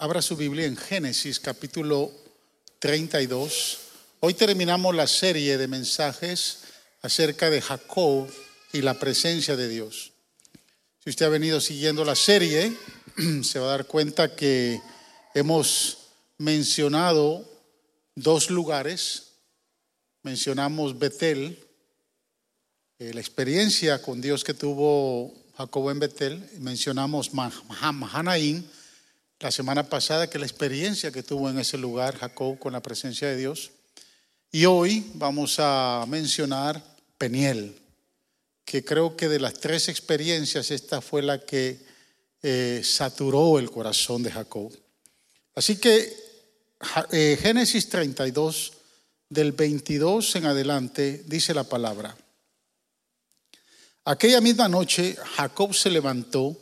Abra su Biblia en Génesis capítulo 32. Hoy terminamos la serie de mensajes acerca de Jacob y la presencia de Dios. Si usted ha venido siguiendo la serie, se va a dar cuenta que hemos mencionado dos lugares. Mencionamos Betel, eh, la experiencia con Dios que tuvo Jacob en Betel. Mencionamos Mahanaim la semana pasada, que la experiencia que tuvo en ese lugar Jacob con la presencia de Dios. Y hoy vamos a mencionar Peniel, que creo que de las tres experiencias esta fue la que eh, saturó el corazón de Jacob. Así que eh, Génesis 32, del 22 en adelante, dice la palabra. Aquella misma noche Jacob se levantó,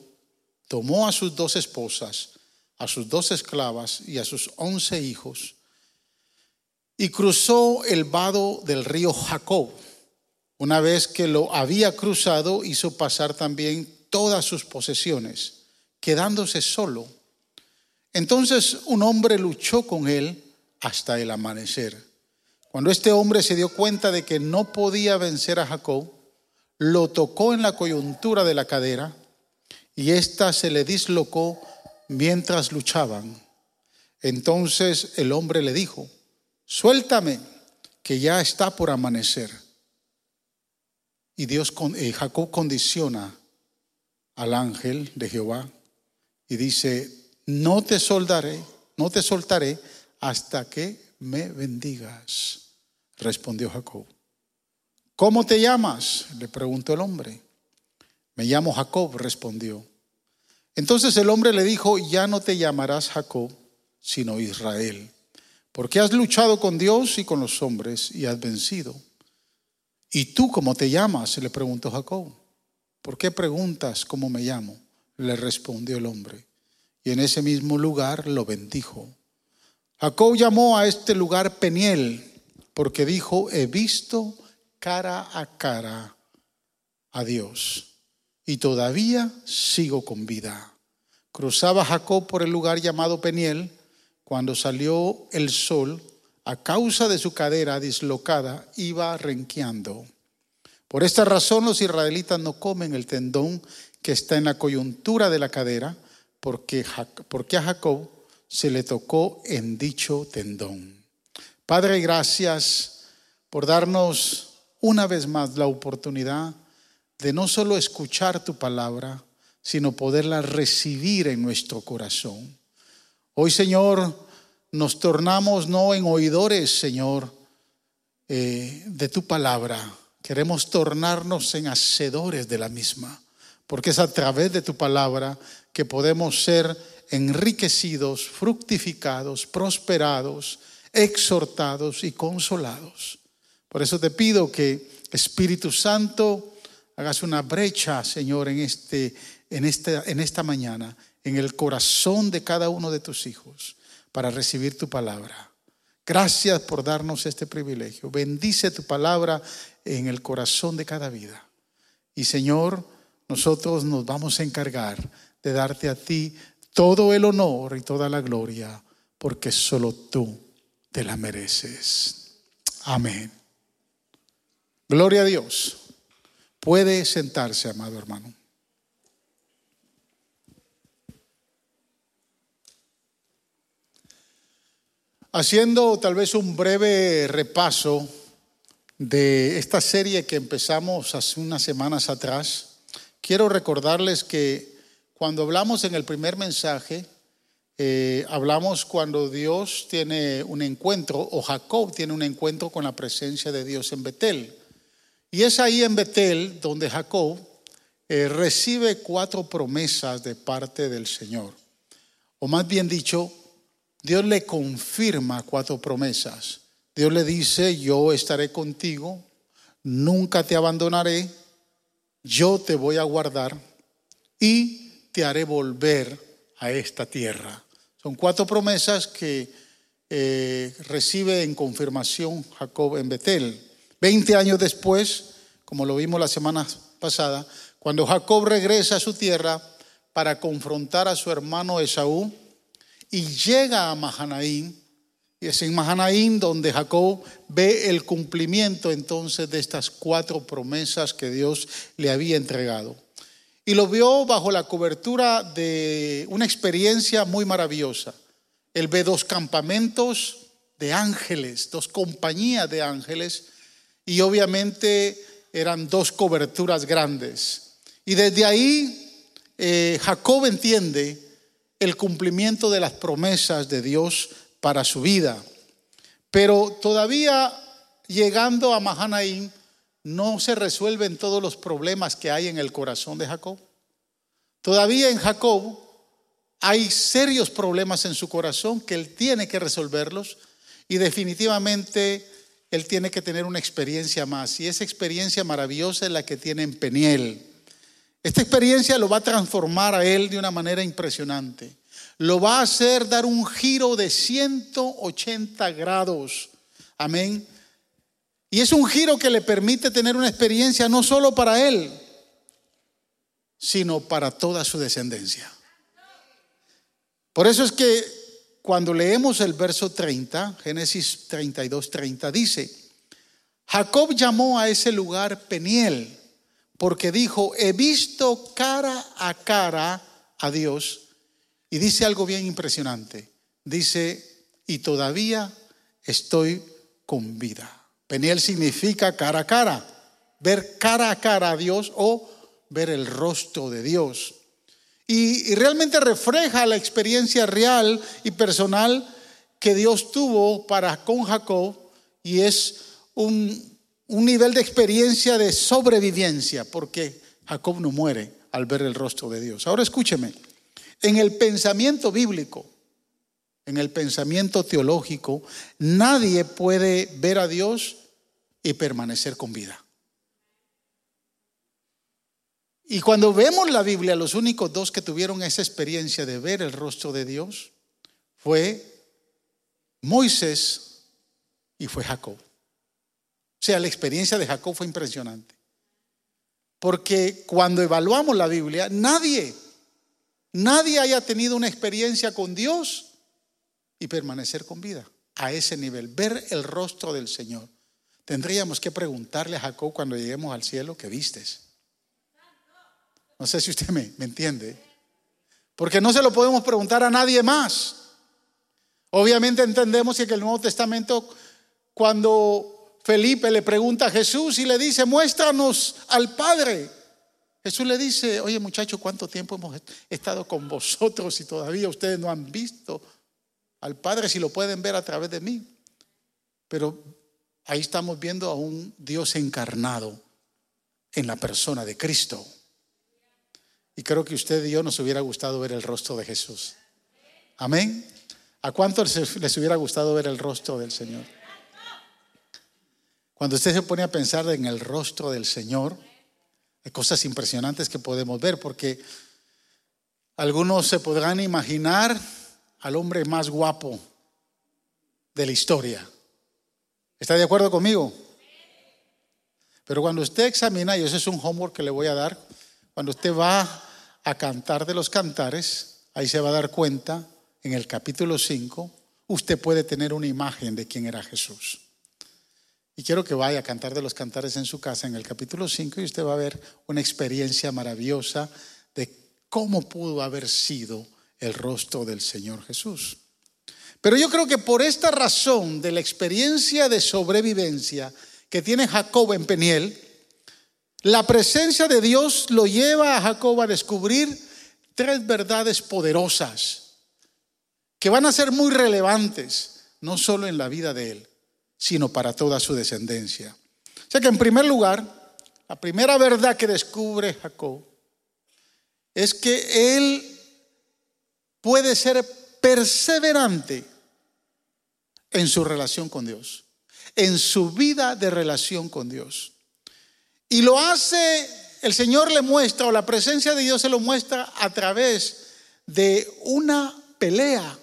tomó a sus dos esposas, a sus dos esclavas y a sus once hijos, y cruzó el vado del río Jacob. Una vez que lo había cruzado, hizo pasar también todas sus posesiones, quedándose solo. Entonces un hombre luchó con él hasta el amanecer. Cuando este hombre se dio cuenta de que no podía vencer a Jacob, lo tocó en la coyuntura de la cadera y ésta se le dislocó mientras luchaban. Entonces el hombre le dijo, suéltame, que ya está por amanecer. Y Dios, eh, Jacob condiciona al ángel de Jehová y dice, no te soldaré, no te soltaré hasta que me bendigas. Respondió Jacob. ¿Cómo te llamas? le preguntó el hombre. Me llamo Jacob, respondió. Entonces el hombre le dijo, ya no te llamarás Jacob, sino Israel, porque has luchado con Dios y con los hombres y has vencido. ¿Y tú cómo te llamas? le preguntó Jacob. ¿Por qué preguntas cómo me llamo? le respondió el hombre. Y en ese mismo lugar lo bendijo. Jacob llamó a este lugar Peniel, porque dijo, he visto cara a cara a Dios y todavía sigo con vida. Cruzaba Jacob por el lugar llamado Peniel cuando salió el sol, a causa de su cadera dislocada, iba renqueando. Por esta razón los israelitas no comen el tendón que está en la coyuntura de la cadera, porque, a Jacob se le tocó en dicho tendón. Padre, gracias por darnos una vez más la oportunidad de no solo escuchar tu palabra, sino poderla recibir en nuestro corazón. Hoy, Señor, nos tornamos no en oidores, Señor, eh, de tu palabra. Queremos tornarnos en hacedores de la misma, porque es a través de tu palabra que podemos ser enriquecidos, fructificados, prosperados, exhortados y consolados. Por eso te pido que Espíritu Santo hagas una brecha, Señor, en, este, en, este, en esta mañana, en el corazón de cada uno de tus hijos, para recibir tu palabra. Gracias por darnos este privilegio. Bendice tu palabra en el corazón de cada vida. Y Señor, nosotros nos vamos a encargar de darte a ti todo el honor y toda la gloria, porque solo tú te la mereces. Amén. Gloria a Dios. Puede sentarse, amado hermano. Haciendo tal vez un breve repaso de esta serie que empezamos hace unas semanas atrás, quiero recordarles que cuando hablamos en el primer mensaje, eh, hablamos cuando Dios tiene un encuentro, o Jacob tiene un encuentro con la presencia de Dios en Betel. Y es ahí en Betel donde Jacob eh, recibe cuatro promesas de parte del Señor. O más bien dicho, Dios le confirma cuatro promesas. Dios le dice, yo estaré contigo, nunca te abandonaré, yo te voy a guardar y te haré volver a esta tierra. Son cuatro promesas que eh, recibe en confirmación Jacob en Betel. Veinte años después, como lo vimos la semana pasada, cuando Jacob regresa a su tierra para confrontar a su hermano Esaú y llega a Mahanaim. Y es en Mahanaim donde Jacob ve el cumplimiento entonces de estas cuatro promesas que Dios le había entregado. Y lo vio bajo la cobertura de una experiencia muy maravillosa. Él ve dos campamentos de ángeles, dos compañías de ángeles, y obviamente eran dos coberturas grandes. Y desde ahí eh, Jacob entiende el cumplimiento de las promesas de Dios para su vida. Pero todavía llegando a Mahanaim, no se resuelven todos los problemas que hay en el corazón de Jacob. Todavía en Jacob hay serios problemas en su corazón que él tiene que resolverlos y definitivamente él tiene que tener una experiencia más. Y esa experiencia maravillosa es la que tiene en Peniel. Esta experiencia lo va a transformar a él de una manera impresionante. Lo va a hacer dar un giro de 180 grados. Amén. Y es un giro que le permite tener una experiencia no solo para él, sino para toda su descendencia. Por eso es que cuando leemos el verso 30, Génesis 32, 30, dice, Jacob llamó a ese lugar Peniel, porque dijo, he visto cara a cara a Dios. Y dice algo bien impresionante. Dice, y todavía estoy con vida. Peniel significa cara a cara, ver cara a cara a Dios o ver el rostro de Dios. Y, realmente refleja la experiencia real y personal que Dios tuvo para con Jacob y es un, un nivel de experiencia de sobrevivencia, porque Jacob no muere al ver el rostro de Dios. Ahora escúcheme, en el pensamiento bíblico, en el pensamiento teológico, nadie puede ver a Dios y permanecer con vida. Y cuando vemos la Biblia, los únicos dos que tuvieron esa experiencia de ver el rostro de Dios fue Moisés y fue Jacob. O sea, la experiencia de Jacob fue impresionante. Porque cuando evaluamos la Biblia, nadie, nadie haya tenido una experiencia con Dios y permanecer con vida a ese nivel, ver el rostro del Señor. Tendríamos que preguntarle a Jacob cuando lleguemos al cielo, ¿qué vistes? No sé si usted me, entiende. Porque no se lo podemos preguntar a nadie más. Obviamente entendemos que en el Nuevo Testamento, cuando Felipe le pregunta a Jesús y le dice, muéstranos al Padre. Jesús le dice, oye muchacho, ¿cuánto tiempo hemos estado con vosotros y todavía ustedes no han visto al Padre si lo pueden ver a través de mí? Pero ahí estamos viendo a un Dios encarnado en la persona de Cristo. Y creo que usted y yo nos hubiera gustado ver el rostro de Jesús. Amén. ¿A cuánto les hubiera gustado ver el rostro del Señor? Cuando usted se pone a pensar en el rostro del Señor, hay cosas impresionantes que podemos ver, porque algunos se podrán imaginar al hombre más guapo de la historia. ¿Está de acuerdo conmigo? Pero cuando usted examina, y ese es un homework que le voy a dar, cuando usted va a cantar de los cantares, ahí se va a dar cuenta, en el capítulo 5, usted puede tener una imagen de quién era Jesús. Y quiero que vaya a cantar de los cantares en su casa en el capítulo 5 y usted va a ver una experiencia maravillosa de cómo pudo haber sido el rostro del Señor Jesús. Pero yo creo que por esta razón de la experiencia de sobrevivencia que tiene Jacob en Peniel, la presencia de Dios lo lleva a Jacob a descubrir tres verdades poderosas que van a ser muy relevantes, no solo en la vida de él, sino para toda su descendencia. O sea que en primer lugar, la primera verdad que descubre Jacob es que él puede ser perseverante en su relación con Dios, en su vida de relación con Dios. Y lo hace, el Señor le muestra, o la presencia de Dios se lo muestra a través de una pelea,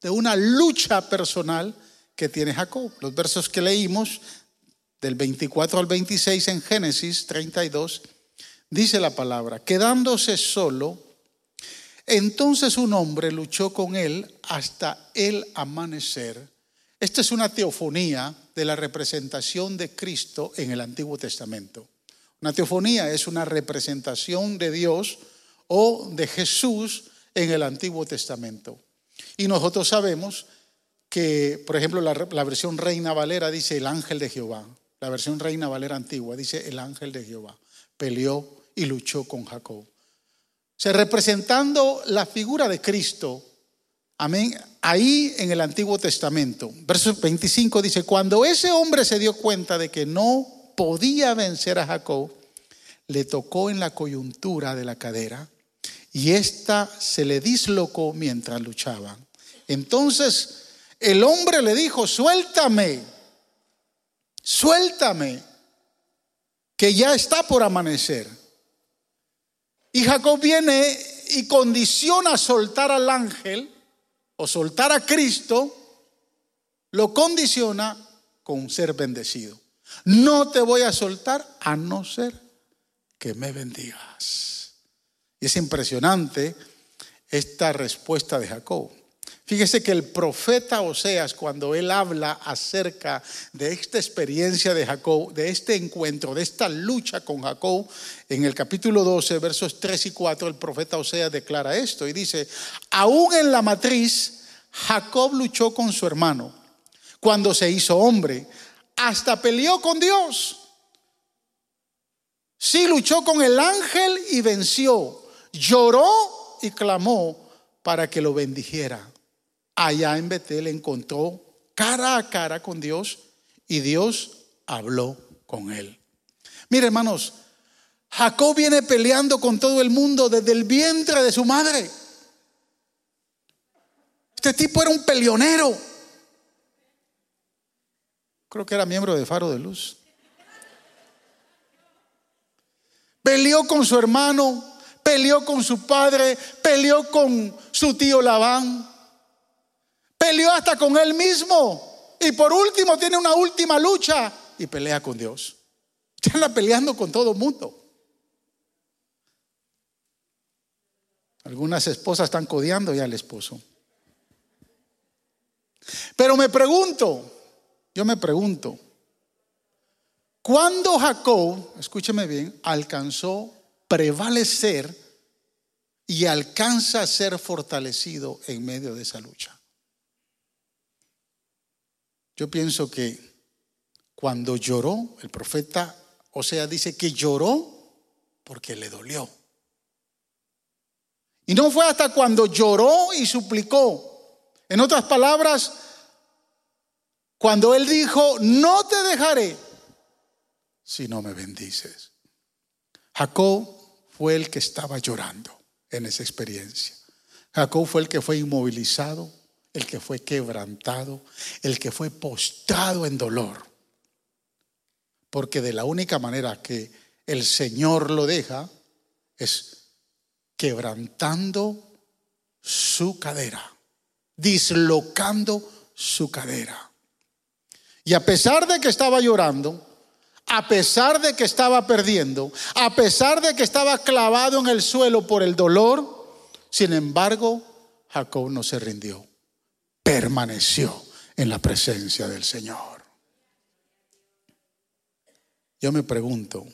de una lucha personal que tiene Jacob. Los versos que leímos del 24 al 26 en Génesis 32, dice la palabra, quedándose solo, Entonces un hombre luchó con él hasta el amanecer. Esta es una teofonía de la representación de Cristo en el Antiguo Testamento. Una teofonía es una representación de Dios o de Jesús en el Antiguo Testamento. Y nosotros sabemos que, por ejemplo, la, versión Reina Valera dice el ángel de Jehová. La versión Reina Valera antigua dice el ángel de Jehová. Peleó y luchó con Jacob. Se representando la figura de Cristo. Amén. Ahí en el Antiguo Testamento. Verso 25 dice, cuando ese hombre se dio cuenta de que no podía vencer a Jacob, le tocó en la coyuntura de la cadera y ésta se le dislocó mientras luchaban. Entonces el hombre le dijo, suéltame, suéltame, que ya está por amanecer. Y Jacob viene y condiciona soltar al ángel o soltar a Cristo, lo condiciona con ser bendecido. No te voy a soltar a no ser que me bendigas. Y es impresionante esta respuesta de Jacob. Fíjese que el profeta Oseas, cuando él habla acerca de esta experiencia de Jacob, de este encuentro, de esta lucha con Jacob, en el capítulo 12, versos 3 y 4, el profeta Oseas declara esto y dice, aún en la matriz, Jacob luchó con su hermano cuando se hizo hombre, hasta peleó con Dios. Sí luchó con el ángel y venció, lloró y clamó para que lo bendijera allá en Betel encontró cara a cara con Dios y Dios habló con él. Mire, hermanos, Jacob viene peleando con todo el mundo desde el vientre de su madre. Este tipo era un peleonero. Creo que era miembro de Faro de Luz. Peleó con su hermano, peleó con su padre, peleó con su tío Labán. Peleó hasta con él mismo. Y por último tiene una última lucha y pelea con Dios. Ya anda peleando con todo el mundo. Algunas esposas están codiando ya al esposo. Pero me pregunto, yo me pregunto, ¿cuándo Jacob, escúcheme bien, alcanzó prevalecer y alcanza a ser fortalecido en medio de esa lucha? Yo pienso que cuando lloró, el profeta, o sea, dice que lloró porque le dolió. Y no fue hasta cuando lloró y suplicó. En otras palabras, cuando él dijo, no te dejaré si no me bendices. Jacob fue el que estaba llorando en esa experiencia. Jacob fue el que fue inmovilizado el que fue quebrantado, el que fue postrado en dolor. Porque de la única manera que el Señor lo deja es quebrantando su cadera, dislocando su cadera. Y a pesar de que estaba llorando, a pesar de que estaba perdiendo, a pesar de que estaba clavado en el suelo por el dolor, sin embargo, Jacob no se rindió permaneció en la presencia del Señor. Yo me pregunto,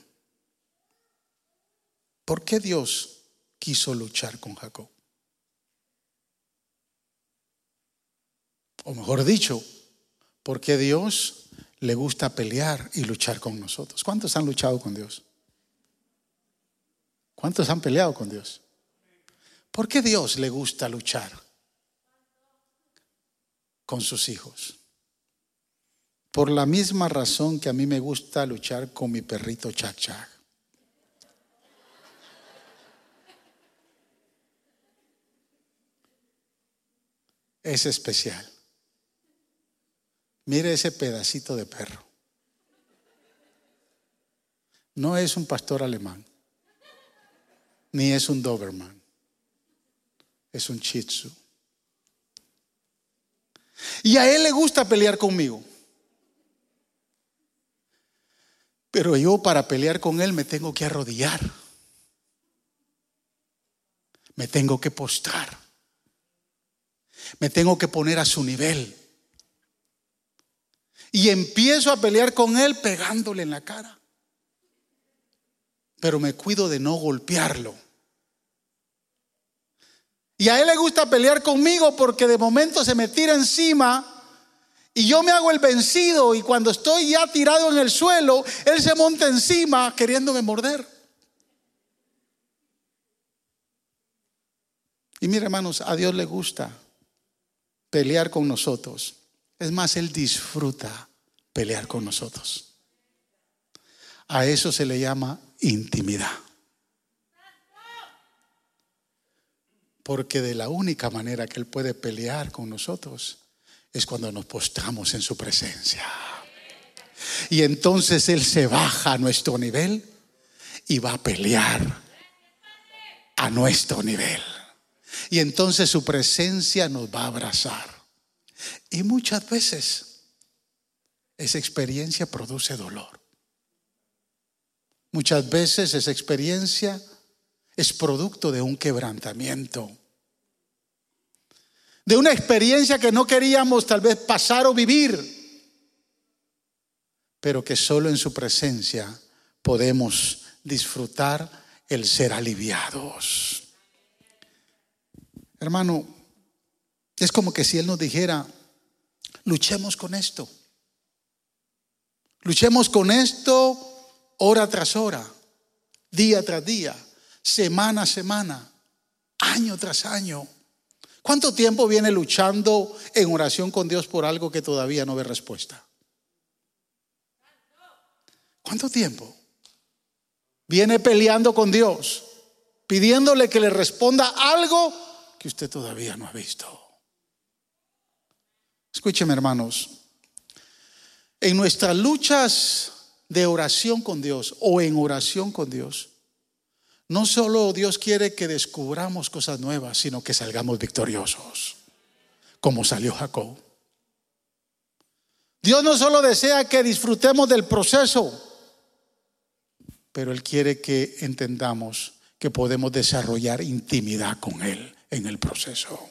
¿por qué Dios quiso luchar con Jacob? O mejor dicho, ¿por qué Dios le gusta pelear y luchar con nosotros? ¿Cuántos han luchado con Dios? ¿Cuántos han peleado con Dios? ¿Por qué Dios le gusta luchar? Con sus hijos. Por la misma razón que a mí me gusta luchar con mi perrito Chac. Es especial. Mire ese pedacito de perro. No es un pastor alemán, ni es un Doberman, es un Shih Tzu. Y a él le gusta pelear conmigo. Pero yo para pelear con él me tengo que arrodillar. me tengo que postrar. Me tengo que poner a su nivel. Y empiezo a pelear con él pegándole en la cara. Pero me cuido de no golpearlo. Y a él le gusta pelear conmigo porque de momento se me tira encima y yo me hago el vencido y cuando estoy ya tirado en el suelo, él se monta encima queriéndome morder. Y mire hermanos, a Dios le gusta pelear con nosotros. Es más, Él disfruta pelear con nosotros. A eso se le llama intimidad. Porque de la única manera que Él puede pelear con nosotros es cuando nos postramos en su presencia. Y entonces Él se baja a nuestro nivel y va a pelear a nuestro nivel. Y entonces su presencia nos va a abrazar. Y muchas veces esa experiencia produce dolor. Muchas veces esa experiencia es producto de un quebrantamiento. De una experiencia que no queríamos tal vez pasar o vivir. Pero que solo en su presencia podemos disfrutar el ser aliviados. Hermano, es como que si Él nos dijera, luchemos con esto. Luchemos con esto hora tras hora, día tras día, semana a semana, año tras año. ¿Cuánto tiempo viene luchando en oración con Dios por algo que todavía no ve respuesta? ¿Cuánto tiempo? Viene peleando con Dios, pidiéndole que le responda algo que usted todavía no ha visto. Escúcheme, hermanos. En nuestras luchas de oración con Dios o en oración con Dios, no solo Dios quiere que descubramos cosas nuevas, sino que salgamos victoriosos, como salió Jacob. Dios no solo desea que disfrutemos del proceso, pero Él quiere que entendamos que podemos desarrollar intimidad con Él en el proceso.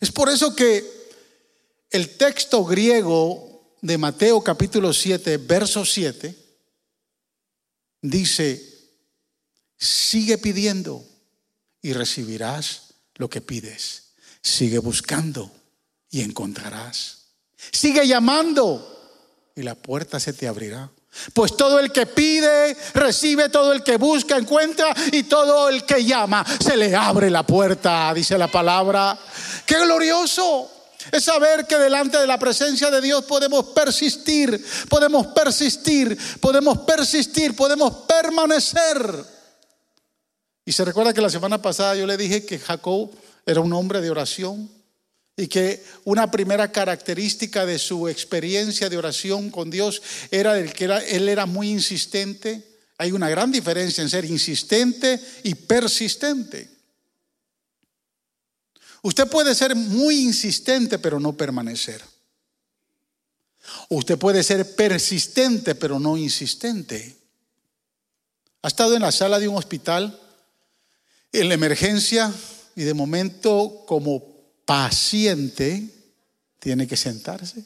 Es por eso que el texto griego de Mateo capítulo 7, verso 7, dice, sigue pidiendo y recibirás lo que pides. Sigue buscando y encontrarás. Sigue llamando y la puerta se te abrirá. Pues todo el que pide, recibe, todo el que busca, encuentra, y todo el que llama, se le abre la puerta, dice la palabra. Qué glorioso es saber que delante de la presencia de Dios podemos persistir, podemos persistir, podemos persistir, podemos permanecer. Y se recuerda que la semana pasada yo le dije que Jacob era un hombre de oración, y que una primera característica de su experiencia de oración con Dios era el que él era muy insistente. Hay una gran diferencia en ser insistente y persistente. Usted puede ser muy insistente pero no permanecer. Usted puede ser persistente pero no insistente. Ha estado en la sala de un hospital, en la emergencia, y de momento como paciente tiene que sentarse.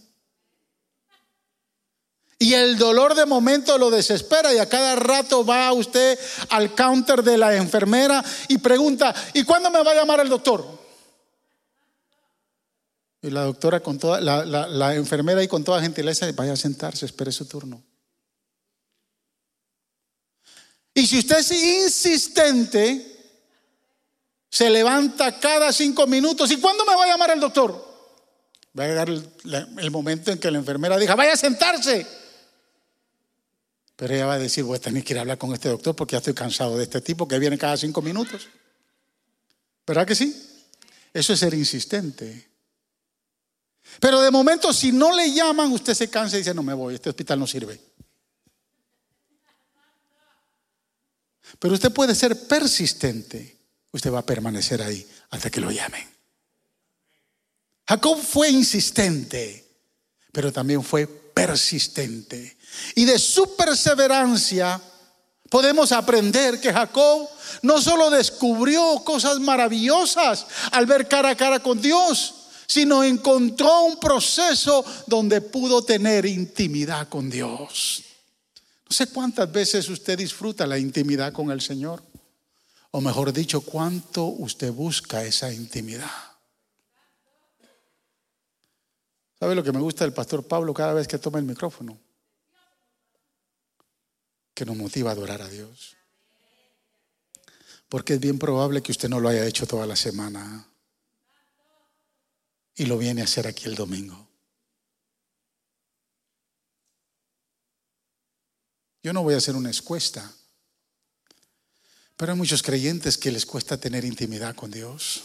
Y el dolor de momento lo desespera y a cada rato va usted al counter de la enfermera y pregunta, ¿y cuándo me va a llamar el doctor? Y la doctora con toda, la, enfermera y con toda gentileza, vaya a sentarse, espere su turno. Y si usted es insistente, se levanta cada cinco minutos. ¿Y cuándo me va a llamar el doctor? Va a llegar el, momento en que la enfermera diga, vaya a sentarse. Pero ella va a decir, voy a tener que ir a hablar con este doctor porque ya estoy cansado de este tipo que viene cada cinco minutos. ¿Verdad que sí? Eso es ser insistente. Pero de momento, si no le llaman, usted se cansa y dice, no me voy, este hospital no sirve. Pero usted puede ser persistente usted va a permanecer ahí hasta que lo llamen. Jacob fue insistente, pero también fue persistente. Y de su perseverancia Podemos aprender que Jacob no solo descubrió cosas maravillosas al ver cara a cara con Dios, sino encontró un proceso donde pudo tener intimidad con Dios. No sé cuántas veces usted disfruta la intimidad con el Señor, o mejor dicho, cuánto usted busca esa intimidad. ¿Sabe lo que me gusta del pastor Pablo cada vez que toma el micrófono? Que nos motiva a adorar a Dios. Porque es bien probable que usted no lo haya hecho toda la semana y lo viene a hacer aquí el domingo. Yo no voy a hacer una escuesta, pero hay muchos creyentes que les cuesta tener intimidad con Dios.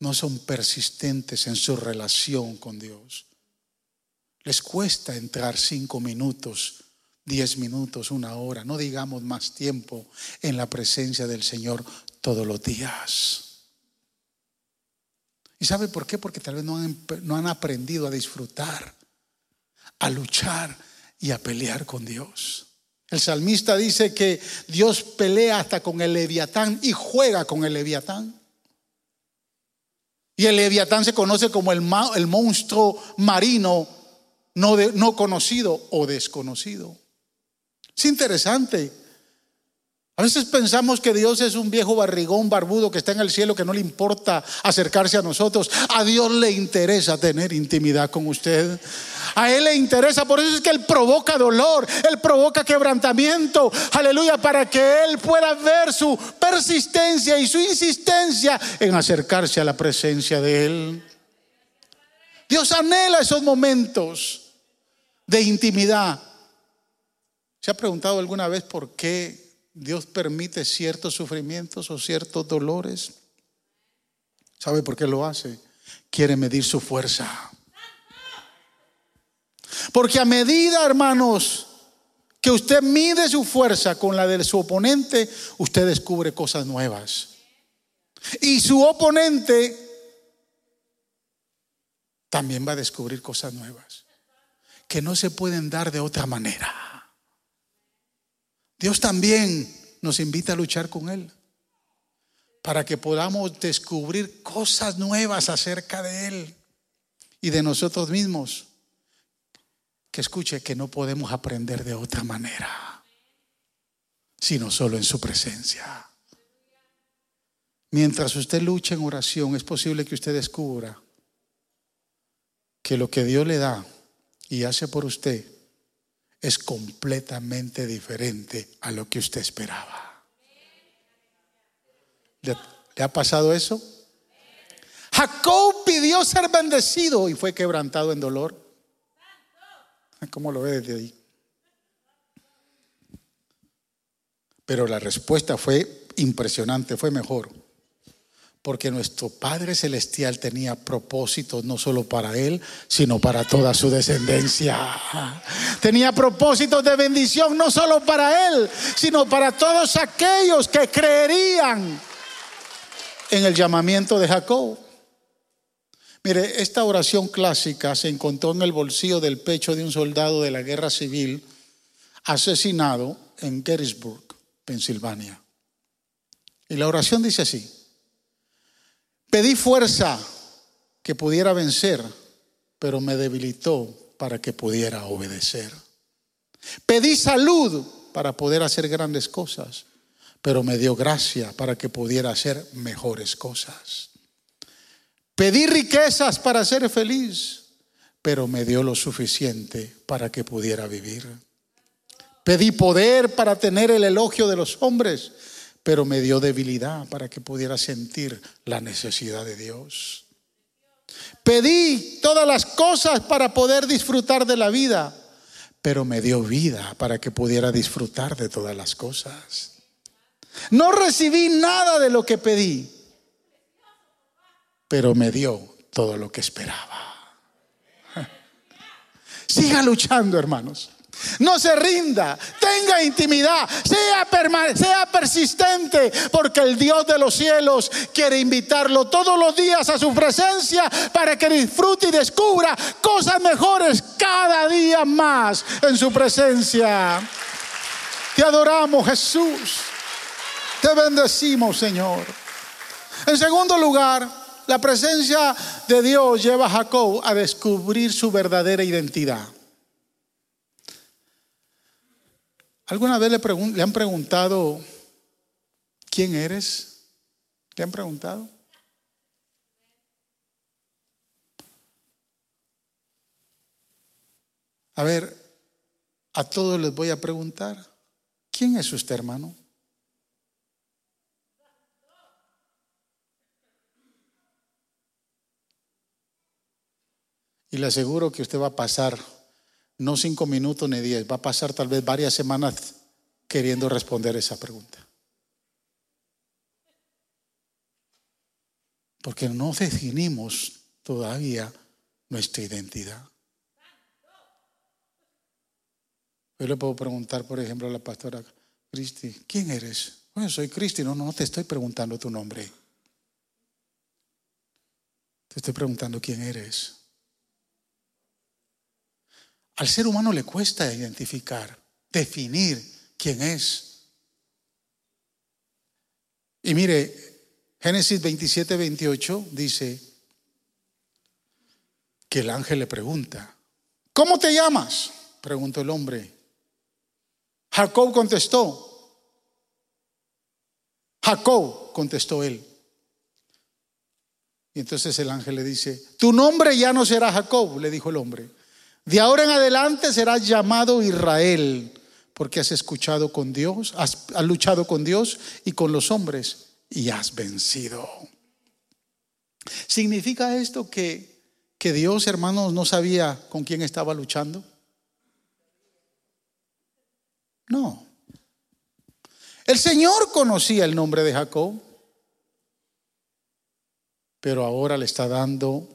No son persistentes en su relación con Dios. Les cuesta entrar cinco minutos diez minutos, una hora, no digamos más tiempo en la presencia del Señor todos los días. ¿Y sabe por qué? Porque tal vez no han, no han aprendido a disfrutar, a luchar y a pelear con Dios. El salmista dice que Dios pelea hasta con el leviatán y juega con el leviatán. Y el leviatán se conoce como el, monstruo marino no, no conocido o desconocido. Es interesante. A veces pensamos que Dios es un viejo barrigón barbudo que está en el cielo que no le importa acercarse a nosotros. A Dios le interesa tener intimidad con usted. A Él le interesa, por eso es que Él provoca dolor, Él provoca quebrantamiento, aleluya, para que Él pueda ver su persistencia y su insistencia en acercarse a la presencia de Él. Dios anhela esos momentos de intimidad ¿Se ha preguntado alguna vez por qué Dios permite ciertos sufrimientos o ciertos dolores? ¿Sabe por qué lo hace? Quiere medir su fuerza. Porque a medida, hermanos, que usted mide su fuerza con la de su oponente, usted descubre cosas nuevas. Y su oponente también va a descubrir cosas nuevas que no se pueden dar de otra manera. Dios también nos invita a luchar con Él para que podamos descubrir cosas nuevas acerca de Él y de nosotros mismos. Que escuche que no podemos aprender de otra manera, sino solo en su presencia. Mientras usted lucha en oración, es posible que usted descubra que lo que Dios le da y hace por usted es completamente diferente a lo que usted esperaba. ¿Le, ha pasado eso? Jacob pidió ser bendecido y fue quebrantado en dolor. ¿Cómo lo ve desde ahí? Pero la respuesta fue impresionante, fue mejor porque nuestro Padre Celestial tenía propósitos no solo para Él, sino para toda su descendencia. Tenía propósitos de bendición no solo para Él, sino para todos aquellos que creerían en el llamamiento de Jacob. Mire, esta oración clásica se encontró en el bolsillo del pecho de un soldado de la guerra civil asesinado en Gettysburg, Pensilvania. Y la oración dice así. Pedí fuerza que pudiera vencer, pero me debilitó para que pudiera obedecer. Pedí salud para poder hacer grandes cosas, pero me dio gracia para que pudiera hacer mejores cosas. Pedí riquezas para ser feliz, pero me dio lo suficiente para que pudiera vivir. Pedí poder para tener el elogio de los hombres, pero me dio debilidad para que pudiera sentir la necesidad de Dios. Pedí todas las cosas para poder disfrutar de la vida, pero me dio vida para que pudiera disfrutar de todas las cosas. No recibí nada de lo que pedí, pero me dio todo lo que esperaba. Siga luchando, hermanos. No se rinda, tenga intimidad, sea, persistente, porque el Dios de los cielos quiere invitarlo todos los días a su presencia para que disfrute y descubra cosas mejores cada día más en su presencia. Te adoramos, Jesús. Te bendecimos, Señor. En segundo lugar, la presencia de Dios lleva a Jacob a descubrir su verdadera identidad. ¿Alguna vez le, le han preguntado quién eres? ¿Le han preguntado? A ver, a todos les voy a preguntar, ¿quién es usted, hermano? Y le aseguro que usted va a pasar no cinco minutos ni diez, va a pasar tal vez varias semanas queriendo responder esa pregunta. Porque no definimos todavía nuestra identidad. Yo le puedo preguntar, por ejemplo, a la pastora Cristi, ¿quién eres? Bueno, soy Cristi, no, no te estoy preguntando tu nombre. Te estoy preguntando quién eres. Al ser humano le cuesta identificar, definir quién es. Y mire, Génesis 27, 28 dice que el ángel le pregunta, ¿cómo te llamas? Preguntó el hombre. Jacob contestó. Jacob contestó él. Y entonces el ángel le dice, tu nombre ya no será Jacob, le dijo el hombre. De ahora en adelante serás llamado Israel, porque has escuchado con Dios, has, luchado con Dios y con los hombres y has vencido. ¿Significa esto que, que Dios, hermanos, no sabía con quién estaba luchando? No. El Señor conocía el nombre de Jacob, pero ahora le está dando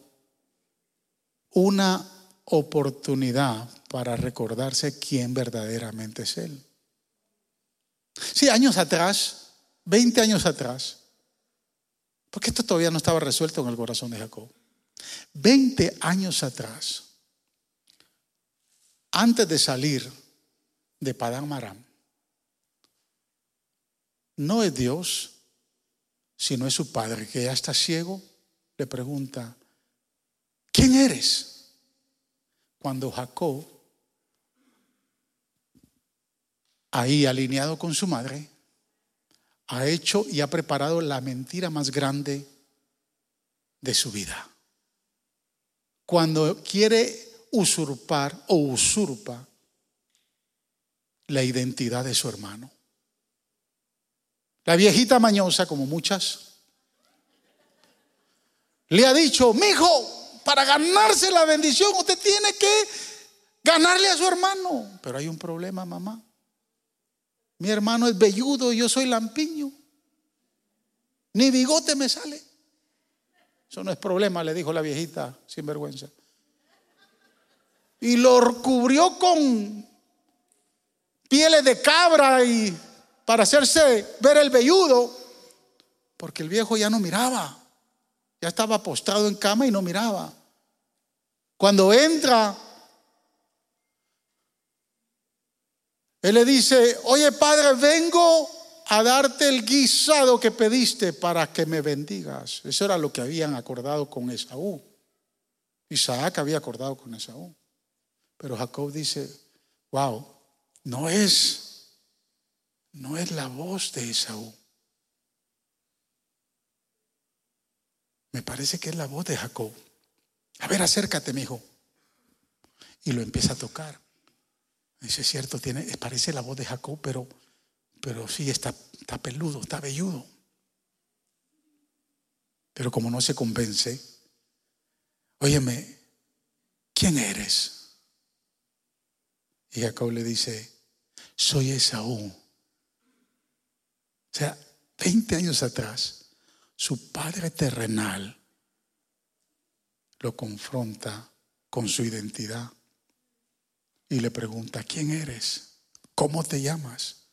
una oportunidad para recordarse quién verdaderamente es Él. Sí, años atrás, 20 años atrás, porque esto todavía no estaba resuelto en el corazón de Jacob. 20 años atrás, antes de salir de Padán Maram no es Dios, sino es su padre, que ya está ciego, le pregunta, ¿quién eres? Cuando Jacob, ahí alineado con su madre, ha hecho y ha preparado la mentira más grande de su vida. Cuando quiere usurpar o usurpa la identidad de su hermano. La viejita mañosa, como muchas, le ha dicho, mijo, para ganarse la bendición usted tiene que ganarle a su hermano. Pero hay un problema, mamá. Mi hermano es velludo yo soy lampiño. Ni bigote me sale. Eso no es problema, le dijo la viejita sin vergüenza. Y lo cubrió con pieles de cabra y para hacerse ver el velludo, porque el viejo ya no miraba, ya estaba postrado en cama y no miraba. Cuando entra, él le dice, oye padre, vengo a darte el guisado que pediste para que me bendigas. Eso era lo que habían acordado con Esaú. Isaac había acordado con Esaú. Pero Jacob dice, wow, no es, no es la voz de Esaú. Me parece que es la voz de Jacob. A ver, acércate, mi hijo. Y lo empieza a tocar. Dice, es cierto, tiene, parece la voz de Jacob, pero, pero sí está, está peludo, está velludo. Pero como no se convence, óyeme, ¿quién eres? Y Jacob le dice, soy Esaú. O sea, 20 años atrás, su padre terrenal lo confronta con su identidad y le pregunta, ¿quién eres? ¿Cómo te llamas?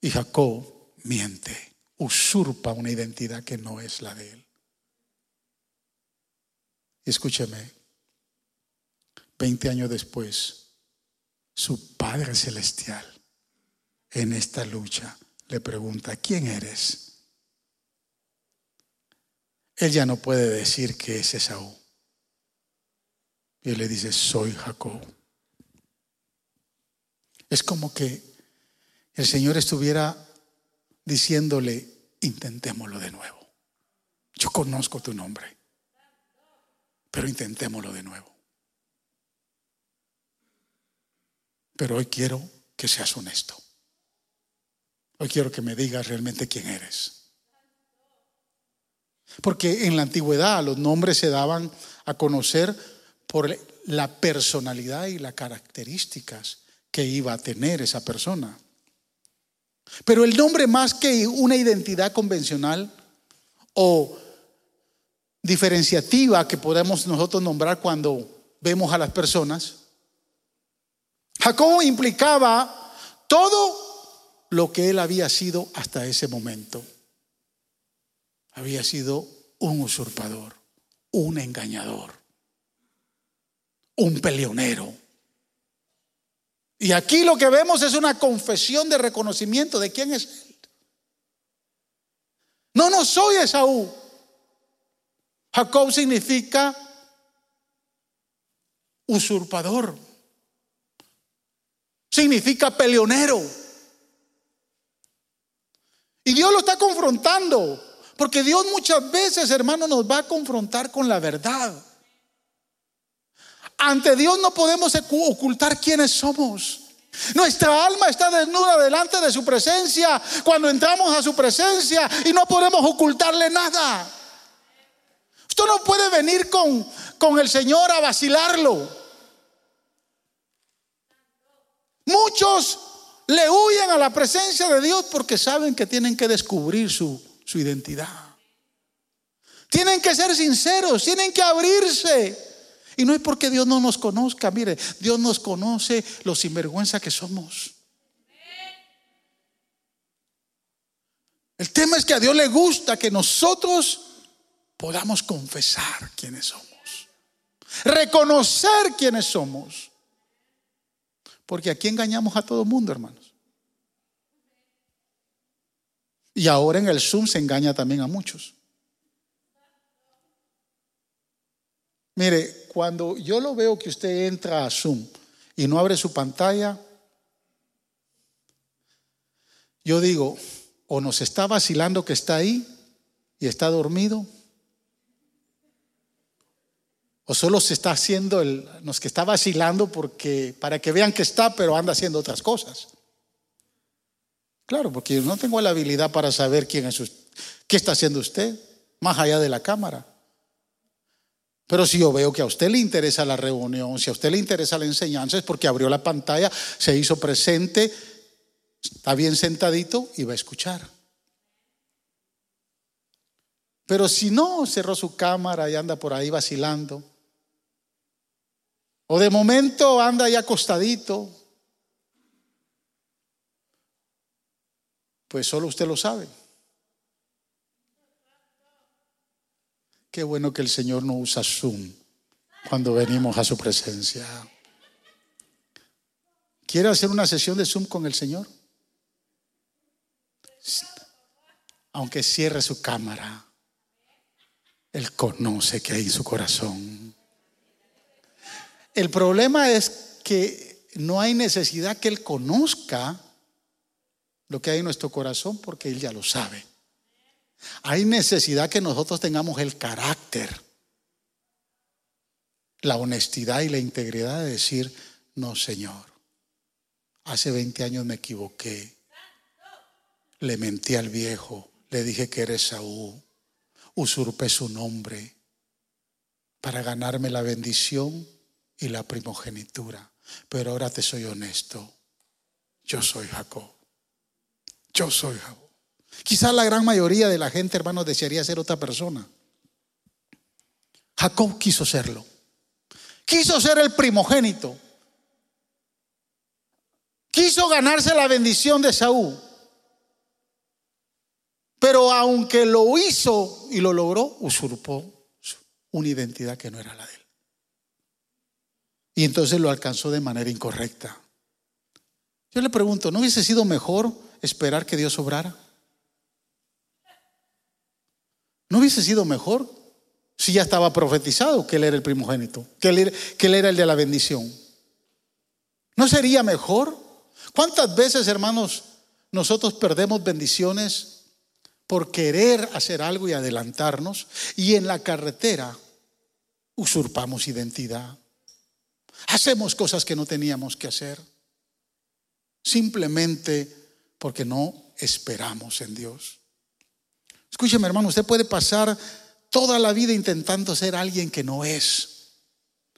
Y Jacob miente, usurpa una identidad que no es la de él. Escúcheme, 20 años después, su Padre Celestial en esta lucha le pregunta, ¿quién eres? Él ya no puede decir que es Esaú. Y él le dice, soy Jacob. Es como que el Señor estuviera diciéndole, intentémoslo de nuevo. Yo conozco tu nombre, pero intentémoslo de nuevo. Pero hoy quiero que seas honesto. Hoy quiero que me digas realmente quién eres. Porque en la antigüedad los nombres se daban a conocer por la personalidad y las características que iba a tener esa persona. Pero el nombre más que una identidad convencional o diferenciativa que podemos nosotros nombrar cuando vemos a las personas, Jacob implicaba todo lo que él había sido hasta ese momento. Había sido un usurpador, un engañador, un peleonero. Y aquí lo que vemos es una confesión de reconocimiento de quién es él. No, no soy Esaú. Jacob significa usurpador. Significa peleonero. Y Dios lo está confrontando. Porque Dios muchas veces, hermano, nos va a confrontar con la verdad. Ante Dios no podemos ocultar quiénes somos. Nuestra alma está desnuda delante de su presencia cuando entramos a su presencia y no podemos ocultarle nada. Usted no puede venir con, con el Señor a vacilarlo. Muchos le huyen a la presencia de Dios porque saben que tienen que descubrir su, su identidad. Tienen que ser sinceros, tienen que abrirse. Y no es porque Dios no nos conozca, mire, Dios nos conoce los sinvergüenza que somos. El tema es que a Dios le gusta que nosotros podamos confesar quiénes somos, reconocer quiénes somos. Porque aquí engañamos a todo mundo, hermanos. Y ahora en el Zoom se engaña también a muchos. Mire, cuando yo lo veo que usted entra a Zoom y no abre su pantalla, yo digo, o nos está vacilando que está ahí y está dormido, o solo se está haciendo el, nos que está vacilando porque para que vean que está, pero anda haciendo otras cosas. Claro, porque yo no tengo la habilidad para saber quién es usted, qué está haciendo usted, más allá de la cámara. Pero si yo veo que a usted le interesa la reunión, si a usted le interesa la enseñanza, es porque abrió la pantalla, se hizo presente, está bien sentadito y va a escuchar. Pero si no, cerró su cámara y anda por ahí vacilando. O de momento anda ahí acostadito, Pues solo usted lo sabe. Qué bueno que el Señor no usa Zoom cuando venimos a su presencia. ¿Quiere hacer una sesión de Zoom con el Señor? Aunque cierre su cámara, Él conoce que hay en su corazón. El problema es que no hay necesidad que Él conozca lo que hay en nuestro corazón porque Él ya lo sabe. Hay necesidad que nosotros tengamos el carácter, la honestidad y la integridad de decir, no, Señor, hace 20 años me equivoqué, le mentí al viejo, le dije que eres Saúl, usurpé su nombre para ganarme la bendición y la primogenitura, pero ahora te soy honesto, yo soy Jacob. Yo soy Jacob. Quizás la gran mayoría de la gente, hermanos, desearía ser otra persona. Jacob quiso serlo. Quiso ser el primogénito. Quiso ganarse la bendición de Saúl. Pero aunque lo hizo y lo logró, usurpó una identidad que no era la de él. Y entonces lo alcanzó de manera incorrecta. Yo le pregunto, ¿no hubiese sido mejor esperar que Dios obrara? ¿No hubiese sido mejor si ya estaba profetizado que Él era el primogénito, que él, era, que él era el de la bendición? ¿No sería mejor? ¿Cuántas veces, hermanos, nosotros perdemos bendiciones por querer hacer algo y adelantarnos y en la carretera usurpamos identidad? Hacemos cosas que no teníamos que hacer simplemente porque no esperamos en Dios. Escúcheme, hermano, usted puede pasar toda la vida intentando ser alguien que no es.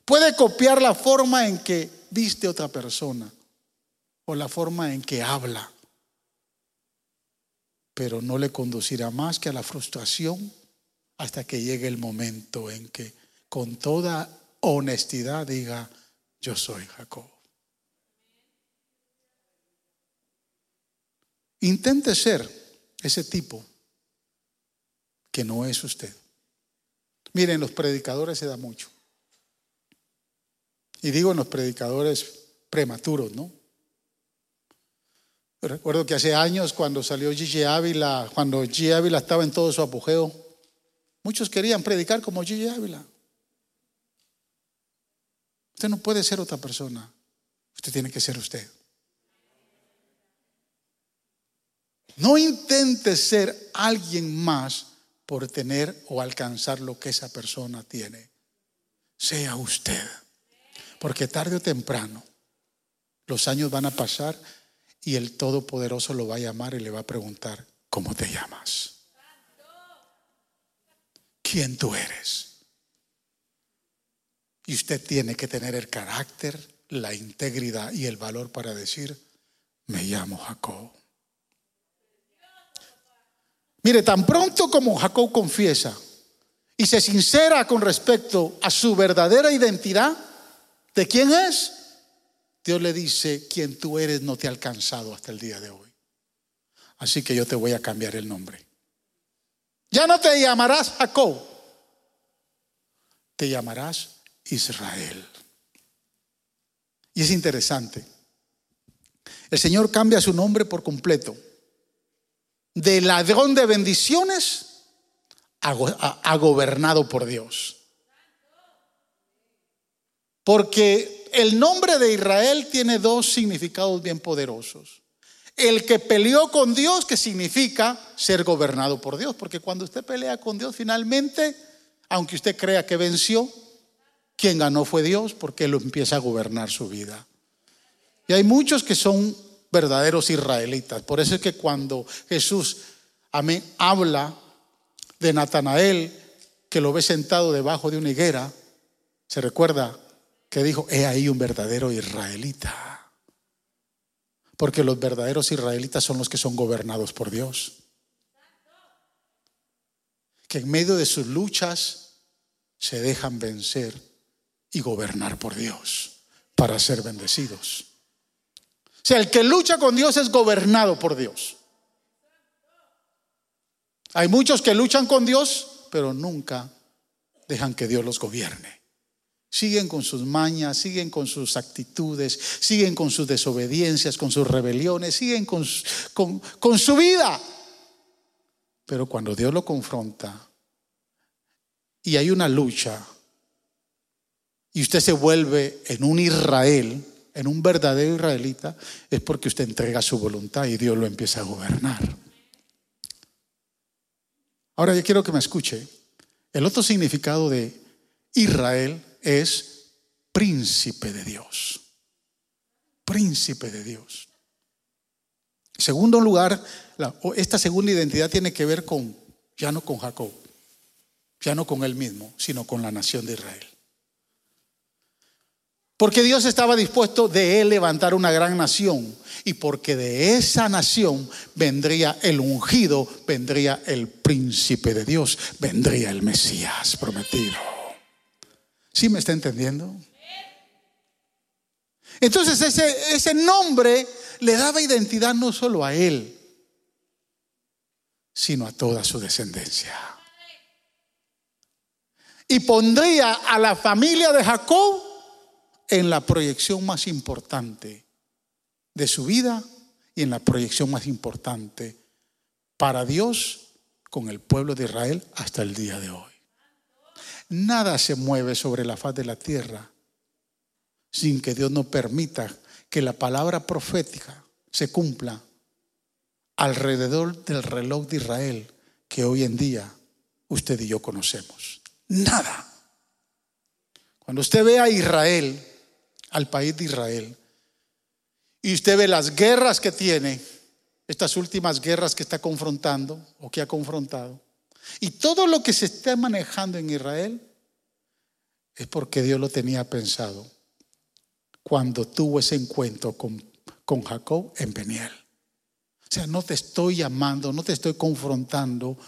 Puede copiar la forma en que viste otra persona o la forma en que habla, pero no le conducirá más que a la frustración hasta que llegue el momento en que con toda honestidad diga, yo soy Jacob. Intente ser ese tipo que no es usted. Miren, los predicadores se da mucho. Y digo en los predicadores prematuros, ¿no? Recuerdo que hace años cuando salió Gigi Ávila, cuando Gigi Ávila estaba en todo su apogeo, muchos querían predicar como Gigi Ávila. Usted no puede ser otra persona. Usted tiene que ser usted. No intente ser alguien más por tener o alcanzar lo que esa persona tiene. Sea usted. Porque tarde o temprano los años van a pasar y el Todopoderoso lo va a llamar y le va a preguntar, ¿cómo te llamas? ¿Quién tú eres? Y usted tiene que tener el carácter, la integridad y el valor para decir, me llamo Jacob. Mire, tan pronto como Jacob confiesa y se sincera con respecto a su verdadera identidad, ¿de quién es? Dios le dice, quien tú eres no te ha alcanzado hasta el día de hoy. Así que yo te voy a cambiar el nombre. Ya no te llamarás Jacob, te llamarás Israel. Y es interesante. El Señor cambia su nombre por completo de ladrón de bendiciones a, gobernado por Dios. Porque el nombre de Israel tiene dos significados bien poderosos. El que peleó con Dios, que significa ser gobernado por Dios. Porque cuando usted pelea con Dios, finalmente, aunque usted crea que venció, quien ganó fue Dios porque Él empieza a gobernar su vida. Y hay muchos que son verdaderos israelitas. Por eso es que cuando Jesús amén, habla de Natanael, que lo ve sentado debajo de una higuera, se recuerda que dijo, he ahí un verdadero israelita. Porque los verdaderos israelitas son los que son gobernados por Dios. Que en medio de sus luchas se dejan vencer y gobernar por Dios para ser bendecidos. O sea, el que lucha con Dios es gobernado por Dios. Hay muchos que luchan con Dios, pero nunca dejan que Dios los gobierne. Siguen con sus mañas, siguen con sus actitudes, siguen con sus desobediencias, con sus rebeliones, siguen con, con, con su vida. Pero cuando Dios lo confronta y hay una lucha y usted se vuelve en un Israel, en un verdadero israelita, es porque usted entrega su voluntad y Dios lo empieza a gobernar. Ahora yo quiero que me escuche. El otro significado de Israel es príncipe de Dios. Príncipe de Dios. segundo lugar, esta segunda identidad tiene que ver con, ya no con Jacob, ya no con él mismo, sino con la nación de Israel. Porque Dios estaba dispuesto de él levantar una gran nación. Y porque de esa nación vendría el ungido, vendría el príncipe de Dios, vendría el Mesías prometido. ¿Sí me está entendiendo? Entonces ese, ese nombre le daba identidad no solo a él, sino a toda su descendencia. Y pondría a la familia de Jacob en la proyección más importante de su vida y en la proyección más importante para Dios con el pueblo de Israel hasta el día de hoy. Nada se mueve sobre la faz de la tierra sin que Dios no permita que la palabra profética se cumpla alrededor del reloj de Israel que hoy en día usted y yo conocemos. Nada. Cuando usted ve a Israel, al país de Israel, y usted ve las guerras que tiene, estas últimas guerras que está confrontando o que ha confrontado, y todo lo que se está manejando en Israel, es porque Dios lo tenía pensado cuando tuvo ese encuentro con, con Jacob en Peniel. O sea, no te estoy llamando, no te estoy confrontando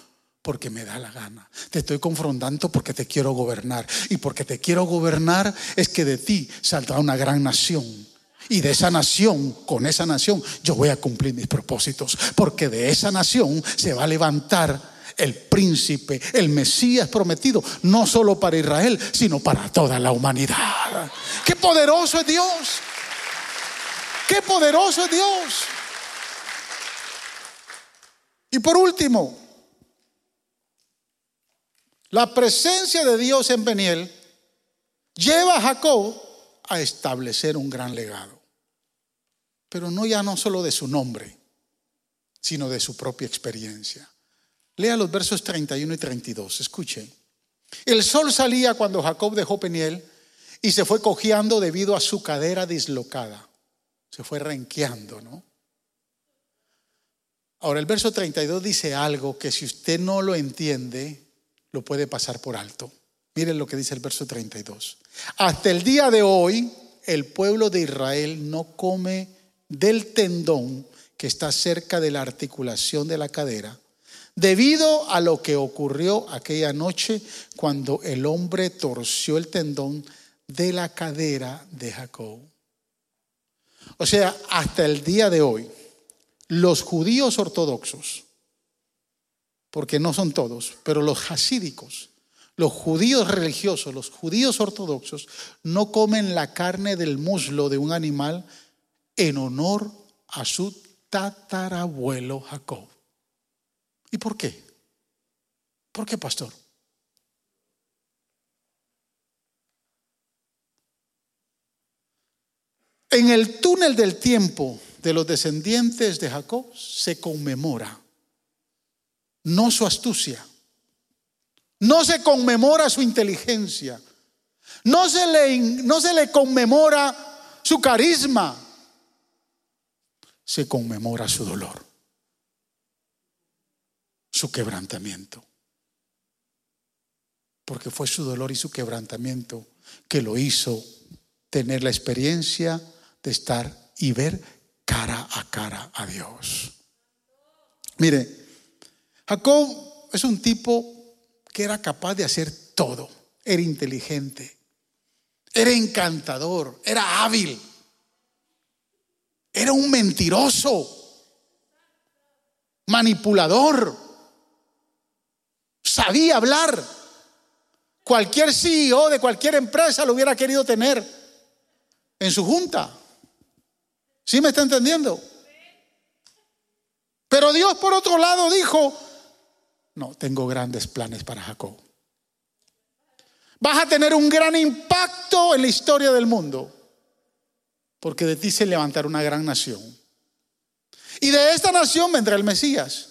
porque me da la gana. Te estoy confrontando porque te quiero gobernar. Y porque te quiero gobernar es que de ti saldrá una gran nación. Y de esa nación, con esa nación, yo voy a cumplir mis propósitos. Porque de esa nación se va a levantar el príncipe, el Mesías prometido, no solo para Israel, sino para toda la humanidad. Qué poderoso es Dios. Qué poderoso es Dios. Y por último, la presencia de Dios en Peniel lleva a Jacob a establecer un gran legado. Pero no ya no solo de su nombre, sino de su propia experiencia. Lea los versos 31 y 32. Escuche. El sol salía cuando Jacob dejó Peniel y se fue cojeando debido a su cadera dislocada. Se fue renqueando, ¿no? Ahora el verso 32 dice algo que si usted no lo entiende, lo puede pasar por alto. Miren lo que dice el verso 32. Hasta el día de hoy, el pueblo de Israel no come del tendón que está cerca de la articulación de la cadera, debido a lo que ocurrió aquella noche cuando el hombre torció el tendón de la cadera de Jacob. O sea, hasta el día de hoy, los judíos ortodoxos porque no son todos, pero los hasídicos, los judíos religiosos, los judíos ortodoxos, no comen la carne del muslo de un animal en honor a su tatarabuelo Jacob. ¿Y por qué? ¿Por qué, pastor? En el túnel del tiempo de los descendientes de Jacob se conmemora no su astucia. No se conmemora su inteligencia. No se le, no se le conmemora su carisma. Se conmemora su dolor, su quebrantamiento. Porque fue su dolor y su quebrantamiento que lo hizo tener la experiencia de estar y ver cara a cara a Dios. Mire, Jacob es un tipo que era capaz de hacer todo. Era inteligente, era encantador, era hábil, era un mentiroso, manipulador, sabía hablar. Cualquier CEO de cualquier empresa lo hubiera querido tener en su junta. ¿Sí me está entendiendo? Pero Dios por otro lado dijo, no, tengo grandes planes para Jacob. Vas a tener un gran impacto en la historia del mundo, porque de ti se levantará una gran nación. Y de esta nación vendrá el Mesías.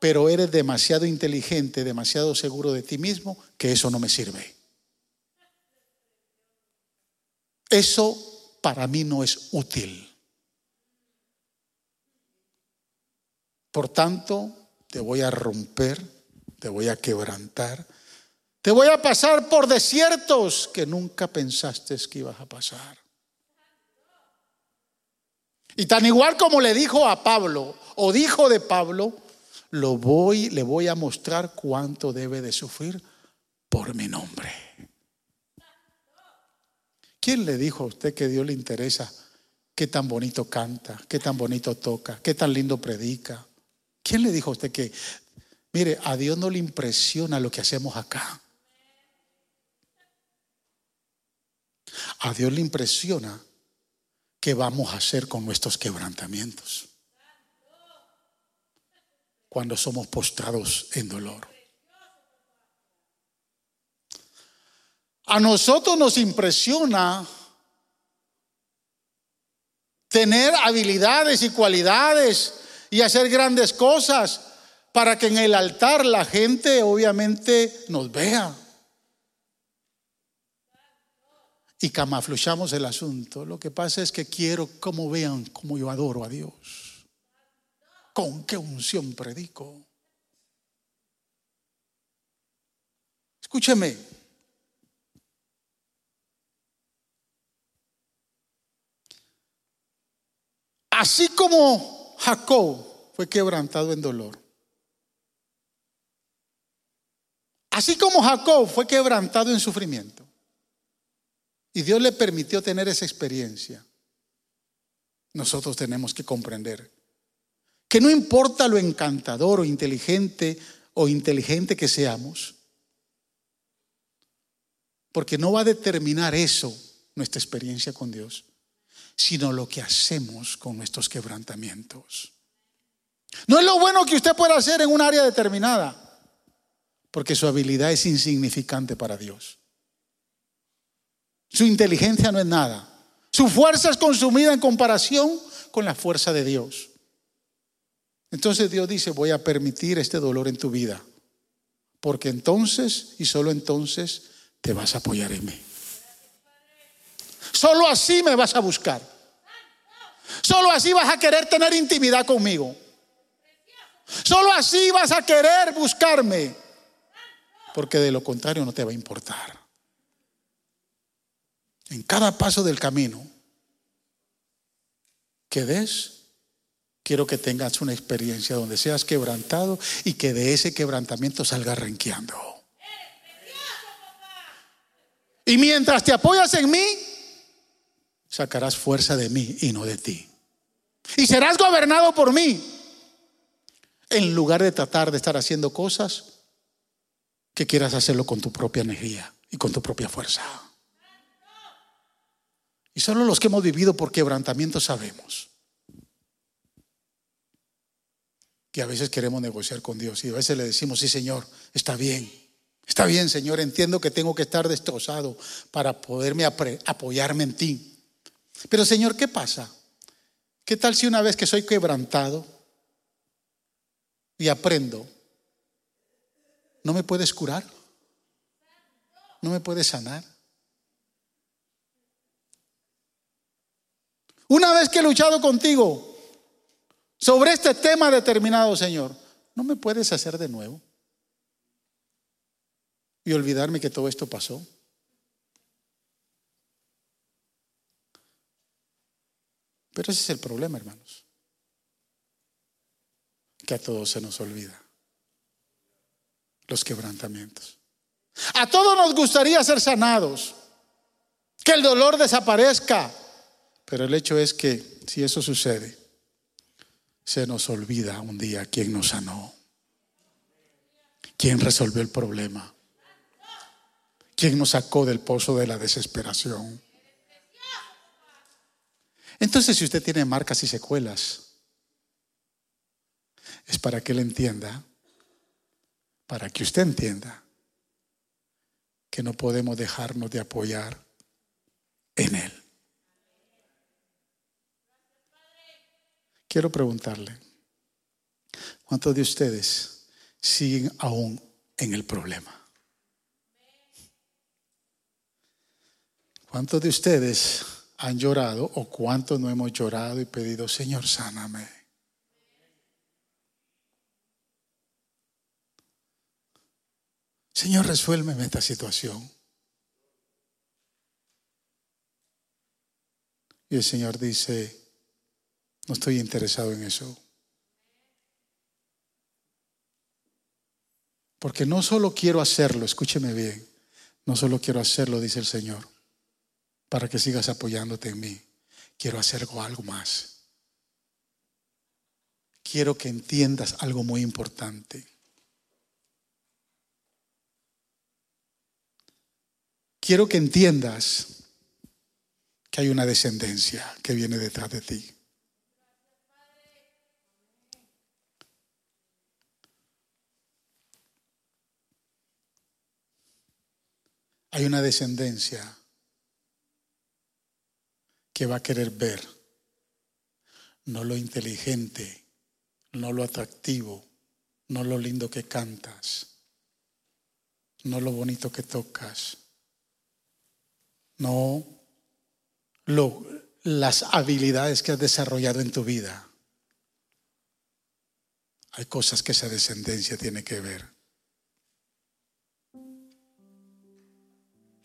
Pero eres demasiado inteligente, demasiado seguro de ti mismo, que eso no me sirve. Eso para mí no es útil. Por tanto, te voy a romper, te voy a quebrantar, te voy a pasar por desiertos que nunca pensaste que ibas a pasar. Y tan igual como le dijo a Pablo, o dijo de Pablo, lo voy, le voy a mostrar cuánto debe de sufrir por mi nombre. ¿Quién le dijo a usted que Dios le interesa qué tan bonito canta, qué tan bonito toca, qué tan lindo predica? ¿Quién le dijo a usted que, mire, a Dios no le impresiona lo que hacemos acá? A Dios le impresiona qué vamos a hacer con nuestros quebrantamientos cuando somos postrados en dolor. A nosotros nos impresiona tener habilidades y cualidades y hacer grandes cosas para que en el altar la gente obviamente nos vea. Y camafluchamos el asunto. Lo que pasa es que quiero como vean cómo yo adoro a Dios. Con qué unción predico. Escúcheme. Así como Jacob fue quebrantado en dolor. Así como Jacob fue quebrantado en sufrimiento. Y Dios le permitió tener esa experiencia. Nosotros tenemos que comprender que no importa lo encantador o inteligente o inteligente que seamos, porque no va a determinar eso nuestra experiencia con Dios sino lo que hacemos con nuestros quebrantamientos. No es lo bueno que usted pueda hacer en un área determinada, porque su habilidad es insignificante para Dios. Su inteligencia no es nada. Su fuerza es consumida en comparación con la fuerza de Dios. Entonces Dios dice, voy a permitir este dolor en tu vida, porque entonces y solo entonces te vas a apoyar en mí. Solo así me vas a buscar. Solo así vas a querer tener intimidad conmigo. Solo así vas a querer buscarme. Porque de lo contrario no te va a importar. En cada paso del camino que des, quiero que tengas una experiencia donde seas quebrantado y que de ese quebrantamiento salgas renqueando. Y mientras te apoyas en mí, sacarás fuerza de mí y no de ti. Y serás gobernado por mí. En lugar de tratar de estar haciendo cosas que quieras hacerlo con tu propia energía y con tu propia fuerza. Y solo los que hemos vivido por quebrantamiento sabemos que a veces queremos negociar con Dios y a veces le decimos, sí Señor, está bien, está bien Señor, entiendo que tengo que estar destrozado para poderme apoyarme en ti. Pero Señor, ¿qué pasa? ¿Qué tal si una vez que soy quebrantado y aprendo, no me puedes curar? ¿No me puedes sanar? Una vez que he luchado contigo sobre este tema determinado, Señor, ¿no me puedes hacer de nuevo? Y olvidarme que todo esto pasó. Pero ese es el problema, hermanos. Que a todos se nos olvida los quebrantamientos. A todos nos gustaría ser sanados, que el dolor desaparezca. Pero el hecho es que si eso sucede, se nos olvida un día quién nos sanó, quién resolvió el problema, quién nos sacó del pozo de la desesperación. Entonces, si usted tiene marcas y secuelas, es para que él entienda, para que usted entienda que no podemos dejarnos de apoyar en él. Quiero preguntarle, ¿cuántos de ustedes siguen aún en el problema? ¿Cuántos de ustedes han llorado o cuántos no hemos llorado y pedido, Señor, sáname. Señor, resuélveme esta situación. Y el Señor dice, no estoy interesado en eso. Porque no solo quiero hacerlo, escúcheme bien, no solo quiero hacerlo, dice el Señor para que sigas apoyándote en mí. Quiero hacer algo más. Quiero que entiendas algo muy importante. Quiero que entiendas que hay una descendencia que viene detrás de ti. Hay una descendencia que va a querer ver no lo inteligente, no lo atractivo, no lo lindo que cantas, no lo bonito que tocas, no lo, las habilidades que has desarrollado en tu vida. Hay cosas que esa descendencia tiene que ver.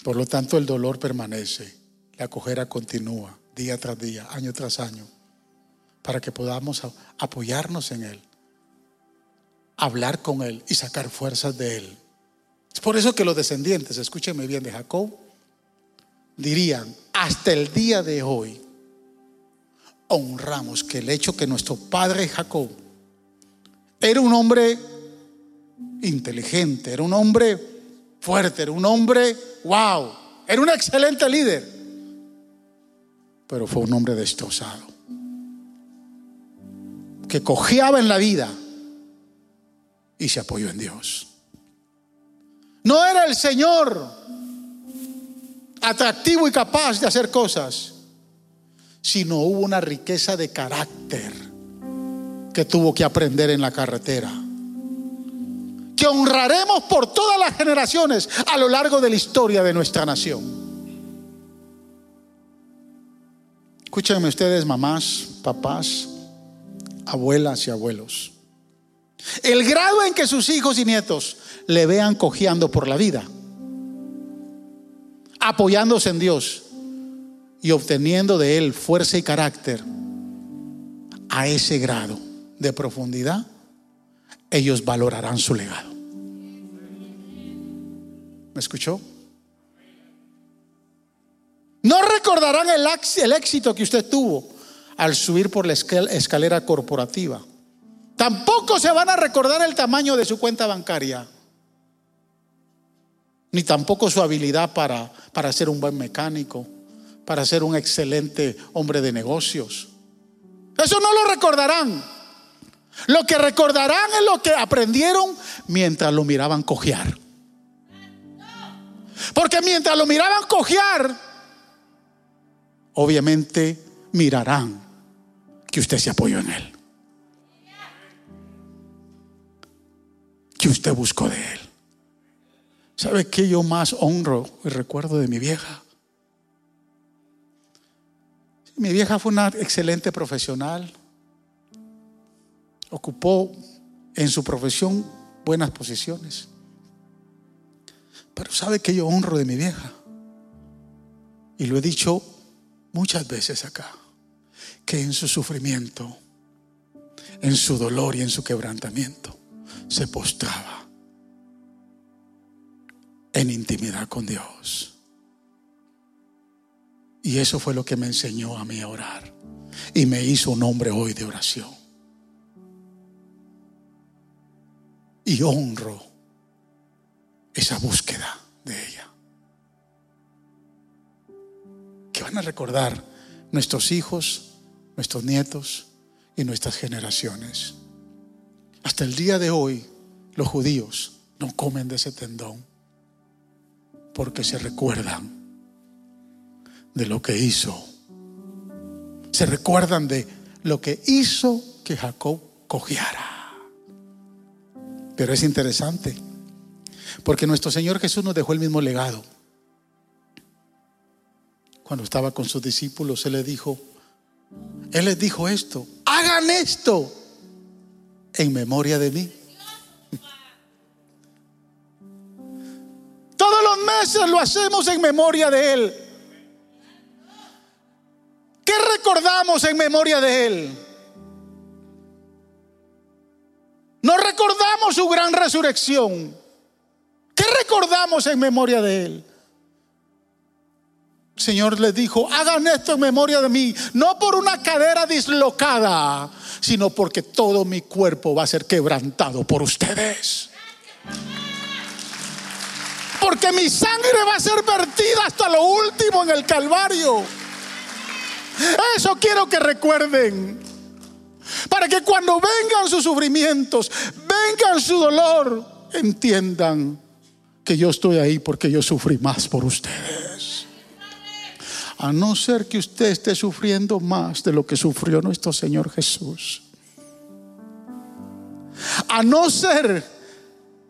Por lo tanto, el dolor permanece, la cojera continúa día tras día, año tras año, para que podamos apoyarnos en Él, hablar con Él y sacar fuerzas de Él. Es por eso que los descendientes, escúchenme bien, de Jacob, dirían, hasta el día de hoy, honramos que el hecho que nuestro padre Jacob era un hombre inteligente, era un hombre fuerte, era un hombre, wow, era un excelente líder, pero fue un hombre destrozado, que cojeaba en la vida y se apoyó en Dios. No era el Señor atractivo y capaz de hacer cosas, sino hubo una riqueza de carácter que tuvo que aprender en la carretera. Que honraremos por todas las generaciones a lo largo de la historia de nuestra nación. Escúchenme ustedes, mamás, papás, abuelas y abuelos. El grado en que sus hijos y nietos le vean cojeando por la vida, apoyándose en Dios y obteniendo de Él fuerza y carácter a ese grado de profundidad, ellos valorarán su legado. ¿Me escuchó? Recordarán el, éxito que usted tuvo al subir por la escalera corporativa. Tampoco se van a recordar el tamaño de su cuenta bancaria ni tampoco su habilidad para, para ser un buen mecánico, para ser un excelente hombre de negocios. Eso no lo recordarán. Lo que recordarán es lo que aprendieron mientras lo miraban cojear. Porque mientras lo miraban cojear, obviamente mirarán que usted se apoyó en él. Que usted buscó de él. ¿Sabe qué yo más honro y recuerdo de mi vieja? Mi vieja fue una excelente profesional. Ocupó en su profesión buenas posiciones. Pero ¿sabe qué yo honro de mi vieja? Y lo he dicho muchas veces acá. Que en su sufrimiento, en su dolor y en su quebrantamiento, se postraba en intimidad con Dios. Y eso fue lo que me enseñó a mí a orar. Y me hizo un hombre hoy de oración. Y honro esa búsqueda de ella. Van a recordar nuestros hijos, nuestros nietos y nuestras generaciones. Hasta el día de hoy, los judíos no comen de ese tendón porque se recuerdan de lo que hizo. Se recuerdan de lo que hizo que Jacob cogiera. Pero es interesante, porque nuestro Señor Jesús nos dejó el mismo legado. Cuando estaba con sus discípulos, Él les dijo, Él les dijo esto, hagan esto en memoria de mí. meses lo hacemos en memoria de Él. ¿Qué recordamos en memoria de Él? No recordamos su gran resurrección. ¿Qué recordamos en memoria de Él? Señor les dijo, hagan esto en memoria de mí, no por una cadera dislocada, sino porque todo mi cuerpo va a ser quebrantado por ustedes porque mi sangre va a ser vertida hasta lo último en el Calvario. Eso quiero que recuerden. Para que cuando vengan sus sufrimientos, vengan su dolor, entiendan que yo estoy ahí porque yo sufrí más por ustedes. A no ser que usted esté sufriendo más de lo que sufrió nuestro Señor Jesús. A no ser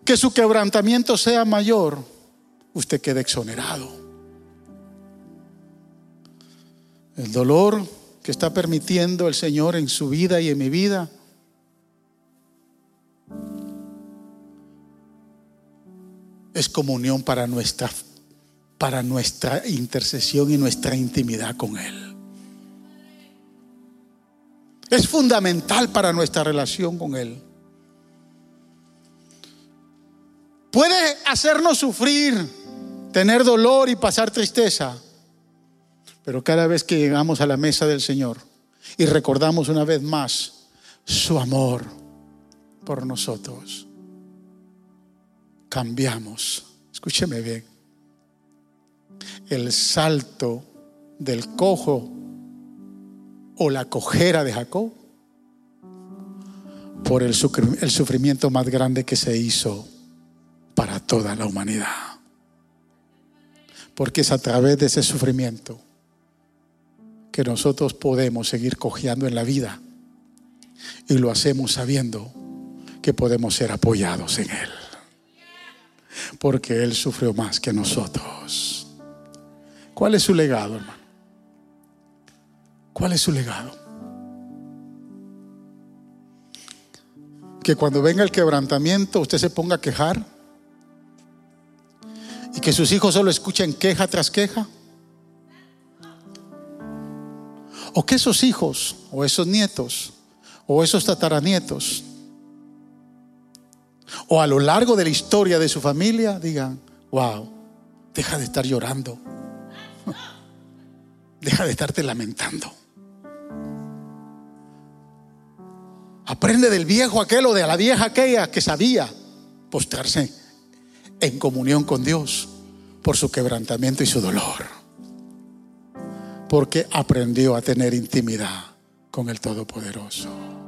que su quebrantamiento sea mayor, usted quede exonerado. El dolor que está permitiendo el Señor en su vida y en mi vida es comunión para nuestra, para nuestra intercesión y nuestra intimidad con Él. Es fundamental para nuestra relación con Él. Puede hacernos sufrir, tener dolor y pasar tristeza, pero cada vez que llegamos a la mesa del Señor y recordamos una vez más su amor por nosotros, cambiamos. Escúcheme bien. El salto del cojo o la cojera de Jacob por el sufrimiento más grande que se hizo para toda la humanidad. Porque es a través de ese sufrimiento que nosotros podemos seguir cojeando en la vida y lo hacemos sabiendo que podemos ser apoyados en Él porque Él sufrió más que nosotros. ¿Cuál es su legado, hermano? ¿Cuál es su legado? Que cuando venga el quebrantamiento usted se ponga a quejar y que sus hijos solo escuchen queja tras queja. O que esos hijos o esos nietos o esos tataranietos o a lo largo de la historia de su familia digan, wow, deja de estar llorando, deja de estarte lamentando. Aprende del viejo aquel o de la vieja aquella que sabía postrarse en comunión con Dios por su quebrantamiento y su dolor. Porque aprendió a tener intimidad con el Todopoderoso.